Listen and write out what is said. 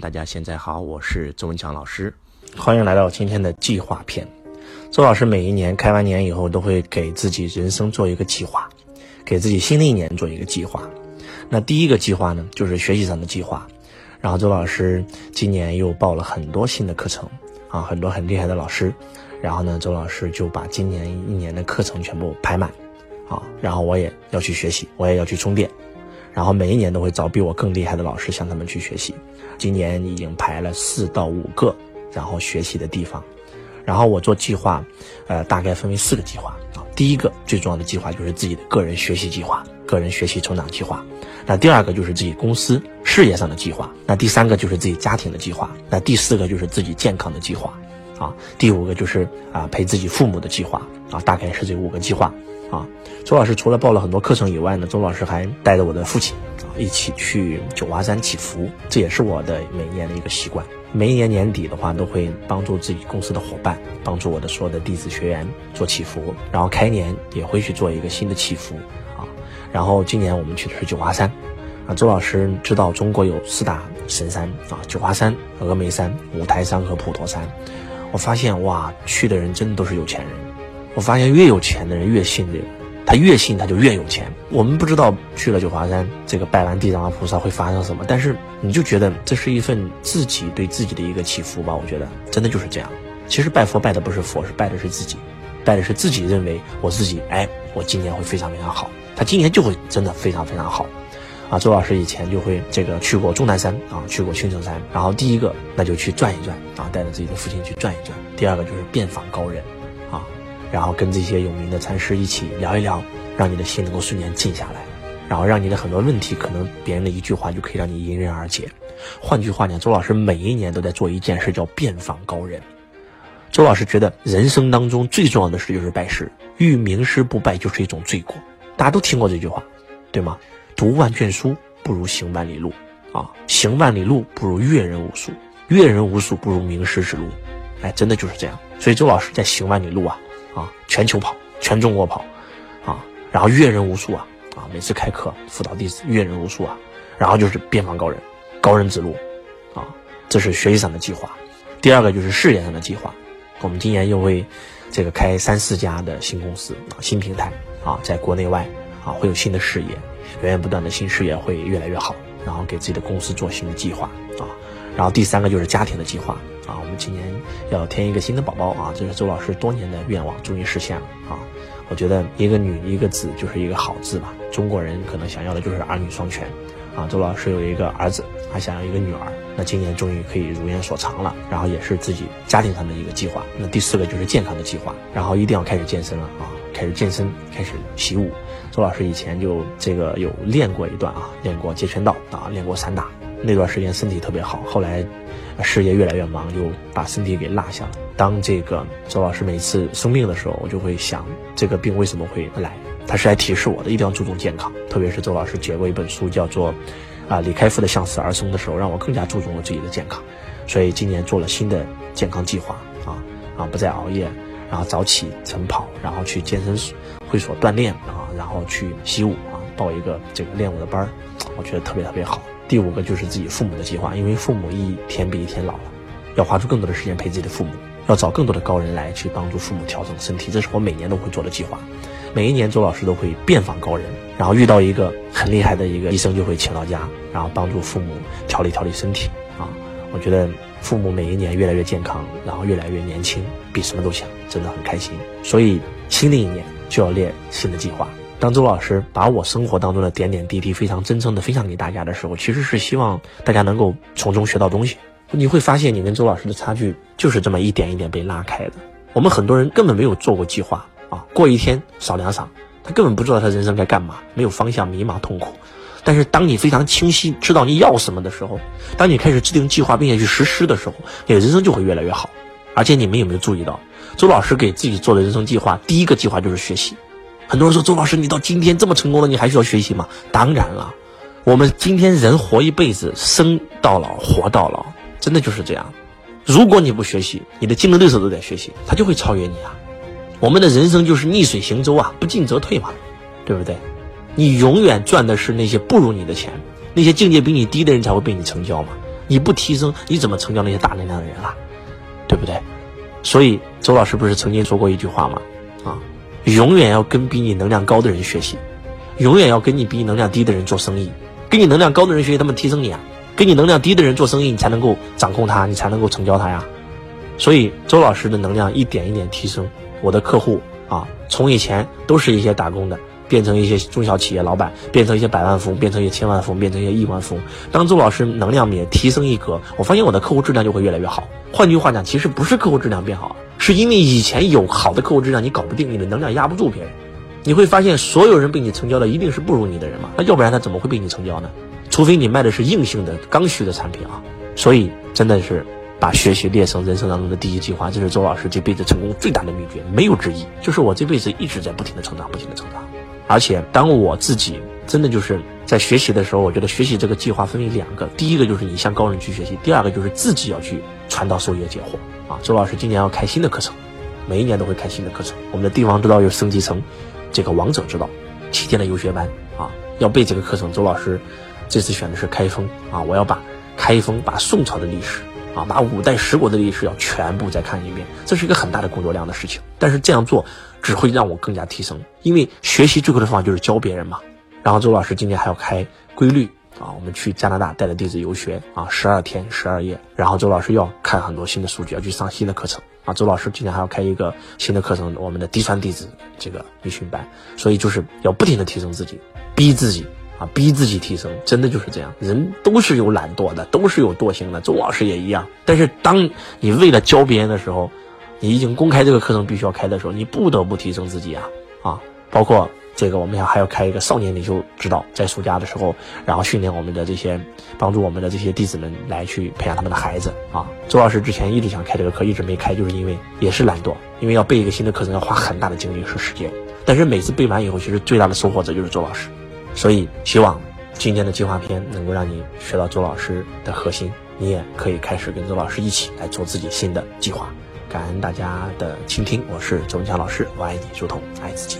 大家现在好，我是周文强老师，欢迎来到今天的计划篇。周老师每一年开完年以后，都会给自己人生做一个计划，给自己新的一年做一个计划。那第一个计划呢，就是学习上的计划。然后周老师今年又报了很多新的课程啊，很多很厉害的老师。然后呢，周老师就把今年一年的课程全部排满，啊，然后我也要去学习，我也要去充电。然后每一年都会找比我更厉害的老师向他们去学习，今年已经排了四到五个，然后学习的地方。然后我做计划，呃，大概分为四个计划啊。第一个最重要的计划就是自己的个人学习计划，个人学习成长计划。那第二个就是自己公司事业上的计划。那第三个就是自己家庭的计划。那第四个就是自己健康的计划，啊，第五个就是啊陪自己父母的计划啊，大概是这五个计划。啊，周老师除了报了很多课程以外呢，周老师还带着我的父亲啊一起去九华山祈福，这也是我的每一年的一个习惯。每一年年底的话，都会帮助自己公司的伙伴，帮助我的所有的弟子学员做祈福，然后开年也会去做一个新的祈福啊。然后今年我们去的是九华山，啊，周老师知道中国有四大神山啊，九华山、峨眉山、五台山和普陀山。我发现哇，去的人真的都是有钱人。我发现越有钱的人越信这个，他越信他就越有钱。我们不知道去了九华山，这个拜完地藏王菩萨会发生什么，但是你就觉得这是一份自己对自己的一个祈福吧。我觉得真的就是这样。其实拜佛拜的不是佛，是拜的是自己，拜的是自己认为我自己，哎，我今年会非常非常好，他今年就会真的非常非常好。啊，周老师以前就会这个去过终南山啊，去过青城山，然后第一个那就去转一转啊，带着自己的父亲去转一转。第二个就是遍访高人。然后跟这些有名的禅师一起聊一聊，让你的心能够瞬间静下来，然后让你的很多问题，可能别人的一句话就可以让你迎刃而解。换句话讲，周老师每一年都在做一件事，叫遍访高人。周老师觉得人生当中最重要的事就是拜师，遇名师不拜就是一种罪过。大家都听过这句话，对吗？读万卷书不如行万里路，啊，行万里路不如阅人无数，阅人无数不如名师指路。哎，真的就是这样。所以周老师在行万里路啊。全球跑，全中国跑，啊，然后阅人无数啊，啊，每次开课辅导弟子阅人无数啊，然后就是遍访高人，高人指路，啊，这是学习上的计划。第二个就是事业上的计划，我们今年又会这个开三四家的新公司啊，新平台啊，在国内外啊会有新的事业，源源不断的新事业会越来越好，然后给自己的公司做新的计划啊，然后第三个就是家庭的计划。啊，我们今年要添一个新的宝宝啊，这是周老师多年的愿望，终于实现了啊！我觉得一个女一个子就是一个好字吧。中国人可能想要的就是儿女双全啊。周老师有一个儿子，还想要一个女儿，那今年终于可以如愿所偿了。然后也是自己家庭上的一个计划。那第四个就是健康的计划，然后一定要开始健身了啊！开始健身，开始习武。周老师以前就这个有练过一段啊，练过截拳道啊，练过散打。那段时间身体特别好，后来事业越来越忙，就把身体给落下了。当这个周老师每次生病的时候，我就会想，这个病为什么会来？他是来提示我的，一定要注重健康。特别是周老师写过一本书，叫做《啊李开复的向死而生》的时候，让我更加注重了自己的健康。所以今年做了新的健康计划啊啊，不再熬夜，然后早起晨跑，然后去健身会所锻炼啊，然后去习武啊，报一个这个练武的班儿，我觉得特别特别好。第五个就是自己父母的计划，因为父母一天比一天老了，要花出更多的时间陪自己的父母，要找更多的高人来去帮助父母调整身体，这是我每年都会做的计划。每一年周老师都会遍访高人，然后遇到一个很厉害的一个医生就会请到家，然后帮助父母调理调理身体啊。我觉得父母每一年越来越健康，然后越来越年轻，比什么都强，真的很开心。所以新的一年就要列新的计划。当周老师把我生活当中的点点滴滴非常真诚的分享给大家的时候，其实是希望大家能够从中学到东西。你会发现，你跟周老师的差距就是这么一点一点被拉开的。我们很多人根本没有做过计划啊，过一天少两晌，他根本不知道他人生该干嘛，没有方向，迷茫痛苦。但是当你非常清晰知道你要什么的时候，当你开始制定计划并且去实施的时候，你的人生就会越来越好。而且你们有没有注意到，周老师给自己做的人生计划，第一个计划就是学习。很多人说周老师，你到今天这么成功了，你还需要学习吗？当然了，我们今天人活一辈子，生到老，活到老，真的就是这样。如果你不学习，你的竞争对手都在学习，他就会超越你啊。我们的人生就是逆水行舟啊，不进则退嘛，对不对？你永远赚的是那些不如你的钱，那些境界比你低的人才会被你成交嘛。你不提升，你怎么成交那些大能量的人啊？对不对？所以周老师不是曾经说过一句话吗？永远要跟比你能量高的人学习，永远要跟你比你能量低的人做生意，跟你能量高的人学习，他们提升你啊。跟你能量低的人做生意，你才能够掌控他，你才能够成交他呀。所以周老师的能量一点一点提升，我的客户啊，从以前都是一些打工的，变成一些中小企业老板，变成一些百万富翁，变成一些千万富翁，变成一些亿万富翁。当周老师能量也提升一格，我发现我的客户质量就会越来越好。换句话讲，其实不是客户质量变好，是因为以前有好的客户质量，你搞不定，你的能量压不住别人。你会发现，所有人被你成交的一定是不如你的人嘛？那要不然他怎么会被你成交呢？除非你卖的是硬性的刚需的产品啊，所以真的是把学习列成人生当中的第一计划，这是周老师这辈子成功最大的秘诀，没有之一。就是我这辈子一直在不停的成长，不停的成长。而且当我自己真的就是在学习的时候，我觉得学习这个计划分为两个，第一个就是你向高人去学习，第二个就是自己要去传道授业解惑啊。周老师今年要开新的课程，每一年都会开新的课程。我们的帝王之道又升级成这个王者之道，七天的游学班啊，要背这个课程，周老师。这次选的是开封啊！我要把开封、把宋朝的历史啊、把五代十国的历史要全部再看一遍，这是一个很大的工作量的事情。但是这样做只会让我更加提升，因为学习最后的方法就是教别人嘛。然后周老师今年还要开规律啊，我们去加拿大带着弟子游学啊，十二天十二夜。然后周老师要看很多新的数据，要去上新的课程啊。周老师今年还要开一个新的课程，我们的嫡传弟子这个培训班。所以就是要不停的提升自己，逼自己。啊，逼自己提升，真的就是这样。人都是有懒惰的，都是有惰性的。周老师也一样。但是，当你为了教别人的时候，你已经公开这个课程必须要开的时候，你不得不提升自己啊啊！包括这个，我们要还要开一个少年领袖指导，在暑假的时候，然后训练我们的这些，帮助我们的这些弟子们来去培养他们的孩子啊。周老师之前一直想开这个课，一直没开，就是因为也是懒惰，因为要背一个新的课程要花很大的精力和时间。但是每次背完以后，其实最大的收获者就是周老师。所以，希望今天的计划片能够让你学到周老师的核心，你也可以开始跟周老师一起来做自己新的计划。感恩大家的倾听，我是周文强老师，我爱你如同爱自己。